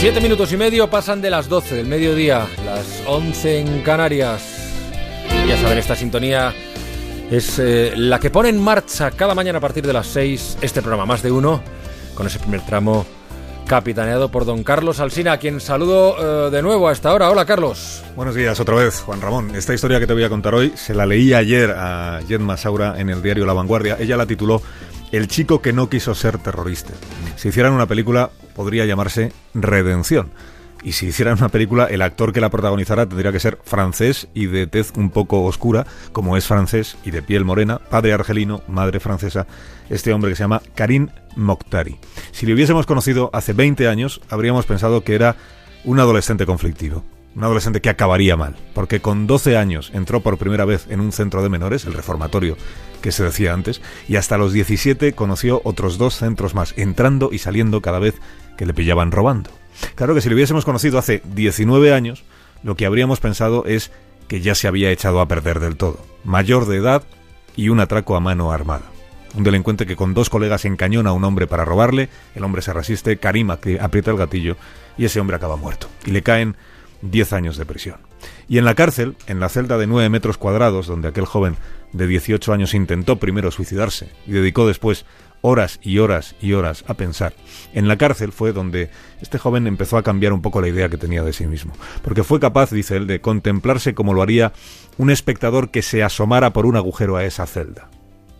Siete minutos y medio pasan de las 12 del mediodía, las 11 en Canarias. Ya saben, esta sintonía es eh, la que pone en marcha cada mañana a partir de las 6 este programa Más de Uno, con ese primer tramo capitaneado por don Carlos Alsina, a quien saludo eh, de nuevo a esta hora. Hola, Carlos. Buenos días otra vez, Juan Ramón. Esta historia que te voy a contar hoy se la leí ayer a Jen Masaura en el diario La Vanguardia. Ella la tituló El chico que no quiso ser terrorista. Si hicieran una película, podría llamarse Redención. Y si hicieran una película, el actor que la protagonizara tendría que ser francés y de tez un poco oscura, como es francés y de piel morena, padre argelino, madre francesa, este hombre que se llama Karim Mokhtari. Si le hubiésemos conocido hace 20 años, habríamos pensado que era un adolescente conflictivo. Un adolescente que acabaría mal, porque con 12 años entró por primera vez en un centro de menores, el reformatorio que se decía antes, y hasta los 17 conoció otros dos centros más, entrando y saliendo cada vez que le pillaban robando. Claro que si lo hubiésemos conocido hace 19 años, lo que habríamos pensado es que ya se había echado a perder del todo. Mayor de edad y un atraco a mano armada. Un delincuente que con dos colegas encañona a un hombre para robarle, el hombre se resiste, Karima aprieta el gatillo y ese hombre acaba muerto. Y le caen 10 años de prisión. Y en la cárcel, en la celda de 9 metros cuadrados, donde aquel joven de 18 años intentó primero suicidarse y dedicó después horas y horas y horas a pensar. En la cárcel fue donde este joven empezó a cambiar un poco la idea que tenía de sí mismo, porque fue capaz, dice él, de contemplarse como lo haría un espectador que se asomara por un agujero a esa celda.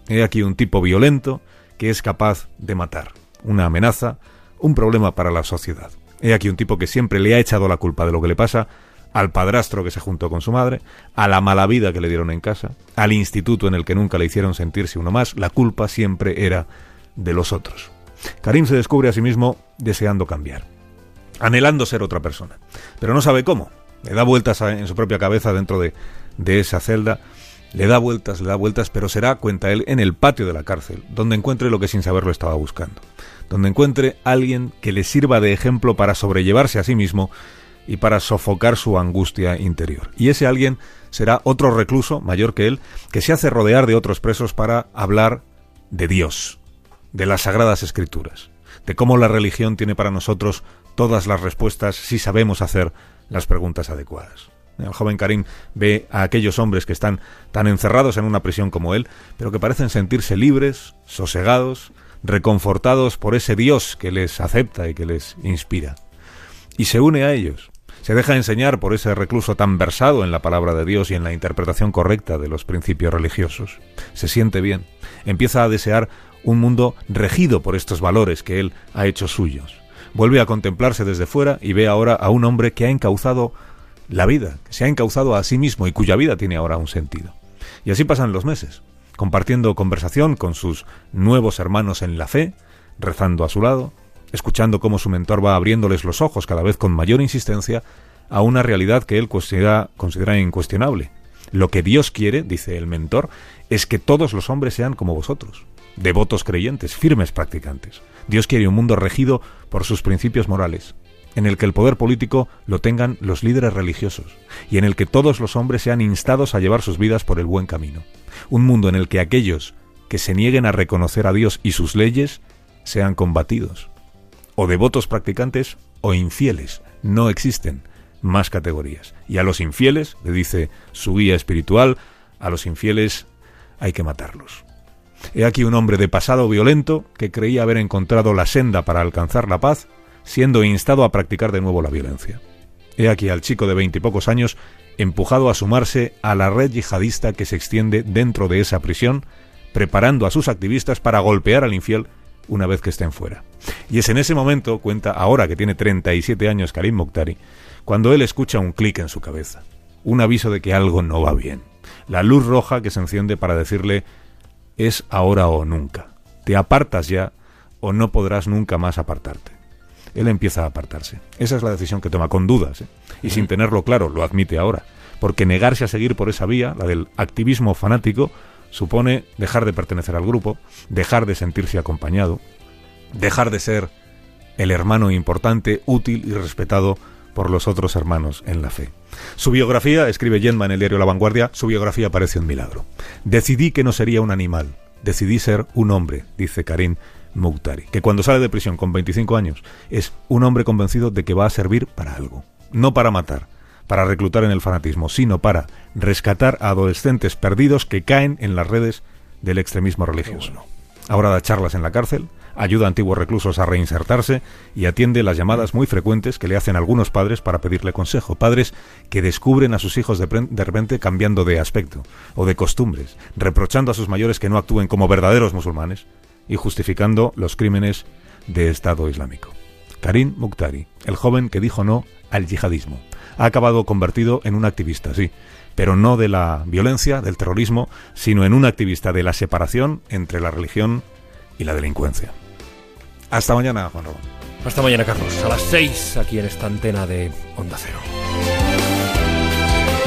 He aquí un tipo violento que es capaz de matar, una amenaza, un problema para la sociedad. He aquí un tipo que siempre le ha echado la culpa de lo que le pasa al padrastro que se juntó con su madre, a la mala vida que le dieron en casa, al instituto en el que nunca le hicieron sentirse uno más, la culpa siempre era de los otros. Karim se descubre a sí mismo deseando cambiar, anhelando ser otra persona, pero no sabe cómo. Le da vueltas en su propia cabeza dentro de, de esa celda, le da vueltas, le da vueltas, pero será, cuenta él, en el patio de la cárcel, donde encuentre lo que sin saberlo estaba buscando, donde encuentre alguien que le sirva de ejemplo para sobrellevarse a sí mismo y para sofocar su angustia interior. Y ese alguien será otro recluso, mayor que él, que se hace rodear de otros presos para hablar de Dios, de las sagradas escrituras, de cómo la religión tiene para nosotros todas las respuestas si sabemos hacer las preguntas adecuadas. El joven Karim ve a aquellos hombres que están tan encerrados en una prisión como él, pero que parecen sentirse libres, sosegados, reconfortados por ese Dios que les acepta y que les inspira. Y se une a ellos, se deja enseñar por ese recluso tan versado en la palabra de Dios y en la interpretación correcta de los principios religiosos. Se siente bien, empieza a desear un mundo regido por estos valores que él ha hecho suyos. Vuelve a contemplarse desde fuera y ve ahora a un hombre que ha encauzado la vida, que se ha encauzado a sí mismo y cuya vida tiene ahora un sentido. Y así pasan los meses, compartiendo conversación con sus nuevos hermanos en la fe, rezando a su lado, escuchando cómo su mentor va abriéndoles los ojos cada vez con mayor insistencia a una realidad que él considera, considera incuestionable. Lo que Dios quiere, dice el mentor, es que todos los hombres sean como vosotros, devotos creyentes, firmes practicantes. Dios quiere un mundo regido por sus principios morales, en el que el poder político lo tengan los líderes religiosos, y en el que todos los hombres sean instados a llevar sus vidas por el buen camino. Un mundo en el que aquellos que se nieguen a reconocer a Dios y sus leyes sean combatidos. O devotos practicantes o infieles. No existen más categorías. Y a los infieles, le dice su guía espiritual, a los infieles hay que matarlos. He aquí un hombre de pasado violento que creía haber encontrado la senda para alcanzar la paz, siendo instado a practicar de nuevo la violencia. He aquí al chico de veintipocos años empujado a sumarse a la red yihadista que se extiende dentro de esa prisión, preparando a sus activistas para golpear al infiel una vez que estén fuera. Y es en ese momento, cuenta ahora que tiene 37 años Karim Mokhtari, cuando él escucha un clic en su cabeza, un aviso de que algo no va bien, la luz roja que se enciende para decirle es ahora o nunca, te apartas ya o no podrás nunca más apartarte. Él empieza a apartarse. Esa es la decisión que toma, con dudas, ¿eh? y sin tenerlo claro, lo admite ahora, porque negarse a seguir por esa vía, la del activismo fanático, supone dejar de pertenecer al grupo, dejar de sentirse acompañado, dejar de ser el hermano importante, útil y respetado por los otros hermanos en la fe. Su biografía, escribe Yenma en el diario La Vanguardia, su biografía parece un milagro. Decidí que no sería un animal, decidí ser un hombre, dice Karim Mouktari, que cuando sale de prisión con 25 años es un hombre convencido de que va a servir para algo, no para matar, para reclutar en el fanatismo, sino para rescatar a adolescentes perdidos que caen en las redes del extremismo religioso. Ahora da charlas en la cárcel, ayuda a antiguos reclusos a reinsertarse y atiende las llamadas muy frecuentes que le hacen algunos padres para pedirle consejo. Padres que descubren a sus hijos de, de, repente cambiando de aspecto o de costumbres, reprochando a sus mayores que no actúen como verdaderos musulmanes y justificando los crímenes de Estado Islámico. Karim Mukhtari, el joven que dijo no al yihadismo, ha acabado convertido en un activista, sí, pero no de la violencia, del terrorismo, sino en un activista de la separación entre la religión y la delincuencia. Hasta mañana, Juan Ramón. Hasta mañana, Carlos. A las 6 aquí en esta antena de Onda Cero.